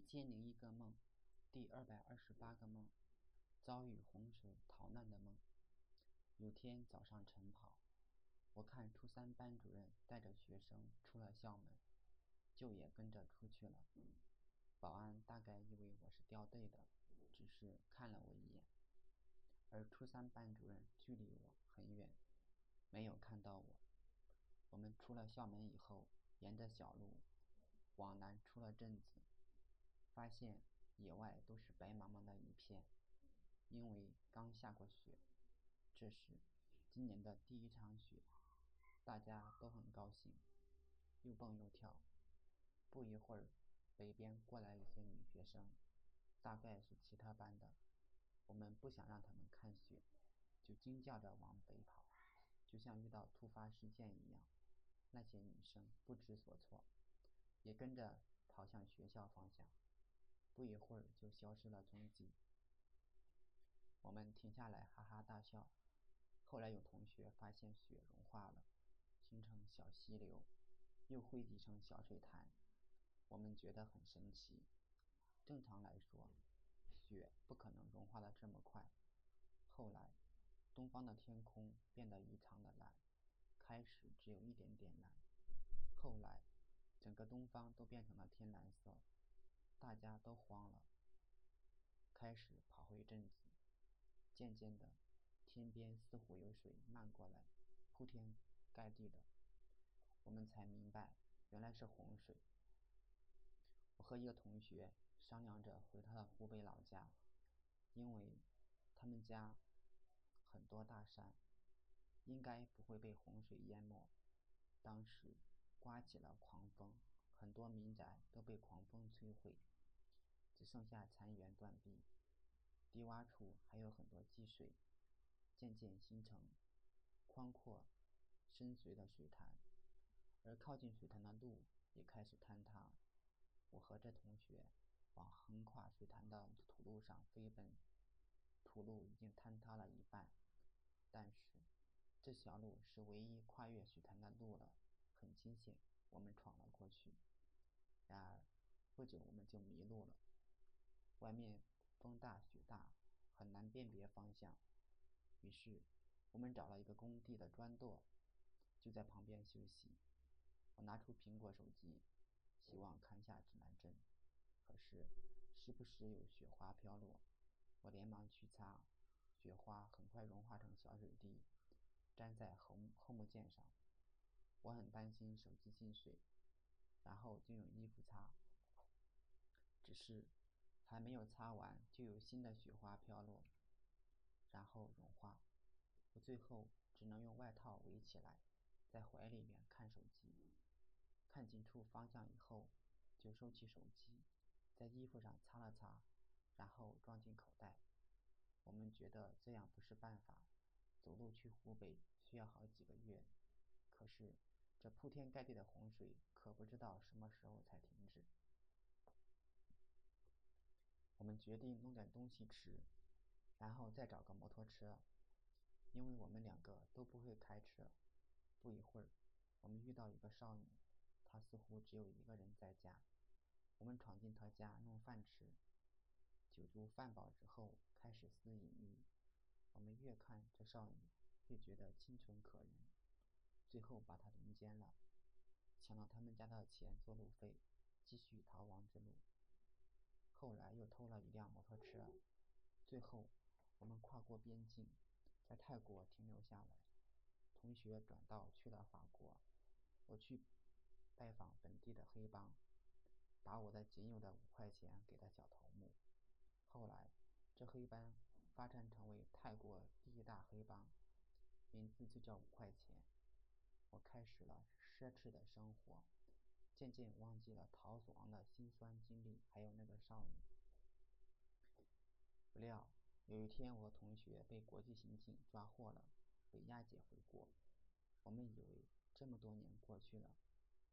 一千零一个梦，第二百二十八个梦，遭遇洪水逃难的梦。有天早上晨跑，我看初三班主任带着学生出了校门，就也跟着出去了。保安大概以为我是掉队的，只是看了我一眼。而初三班主任距离我很远，没有看到我。我们出了校门以后，沿着小路往南出了镇子。发现野外都是白茫茫的一片，因为刚下过雪。这是今年的第一场雪，大家都很高兴，又蹦又跳。不一会儿，北边过来一些女学生，大概是其他班的。我们不想让他们看雪，就惊叫着往北跑，就像遇到突发事件一样。那些女生不知所措，也跟着跑向学校方向。不一会儿就消失了踪迹。我们停下来哈哈大笑。后来有同学发现雪融化了，形成小溪流，又汇集成小水潭。我们觉得很神奇。正常来说，雪不可能融化的这么快。后来，东方的天空变得异常的蓝，开始只有一点点蓝，后来，整个东方都变成了天蓝色。大家都慌了，开始跑回镇子。渐渐的，天边似乎有水漫过来，铺天盖地的。我们才明白，原来是洪水。我和一个同学商量着回他的湖北老家，因为他们家很多大山，应该不会被洪水淹没。当时刮起了狂风，很多民宅都被狂风摧毁。只剩下残垣断壁，低洼处还有很多积水，渐渐形成宽阔深邃的水潭，而靠近水潭的路也开始坍塌。我和这同学往横跨水潭的土路上飞奔，土路已经坍塌了一半，但是这条路是唯一跨越水潭的路了，很惊险，我们闯了过去。然而不久我们就迷路了。外面风大雪大，很难辨别方向。于是，我们找了一个工地的砖垛，就在旁边休息。我拿出苹果手机，希望看下指南针。可是，时不时有雪花飘落，我连忙去擦，雪花很快融化成小水滴，粘在后后木件上。我很担心手机进水，然后就用衣服擦。只是。还没有擦完，就有新的雪花飘落，然后融化。我最后只能用外套围起来，在怀里面看手机。看清楚方向以后，就收起手机，在衣服上擦了擦，然后装进口袋。我们觉得这样不是办法，走路去湖北需要好几个月。可是这铺天盖地的洪水，可不知道什么时候才停止。我们决定弄点东西吃，然后再找个摩托车，因为我们两个都不会开车。不一会儿，我们遇到一个少女，她似乎只有一个人在家。我们闯进她家弄饭吃，酒足饭饱之后开始私隐欲。我们越看这少女，越觉得清纯可人，最后把他轮奸了，抢了他们家的钱做路费，继续逃亡之路。后来又偷了一辆摩托车，最后我们跨过边境，在泰国停留下来。同学转道去了法国，我去拜访本地的黑帮，把我的仅有的五块钱给了小头目。后来这黑帮发展成为泰国第一大黑帮，名字就叫五块钱。我开始了奢侈的生活。渐渐忘记了逃死亡的辛酸经历，还有那个少女。不料有一天，我同学被国际刑警抓获了，被押解回国。我们以为这么多年过去了，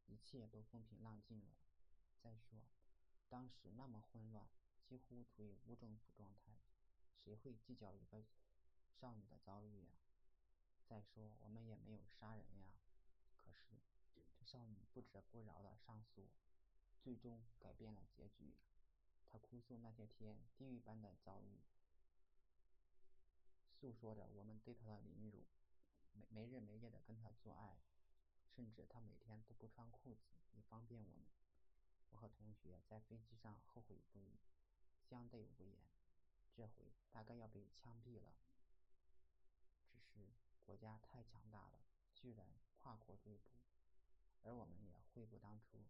一切都风平浪静了。再说，当时那么混乱，几乎处于无政府状态，谁会计较一个少女的遭遇呀？再说，我们也没有杀人呀。是。这少女不折不饶的上诉，最终改变了结局。她哭诉那些天地狱般的遭遇，诉说着我们对他的凌辱，没没日没夜的跟他做爱，甚至他每天都不穿裤子以方便我们。我和同学在飞机上后悔不已，相对无言。这回大概要被枪毙了。只是国家太强大了，居然跨国追捕，而我们也悔不当初。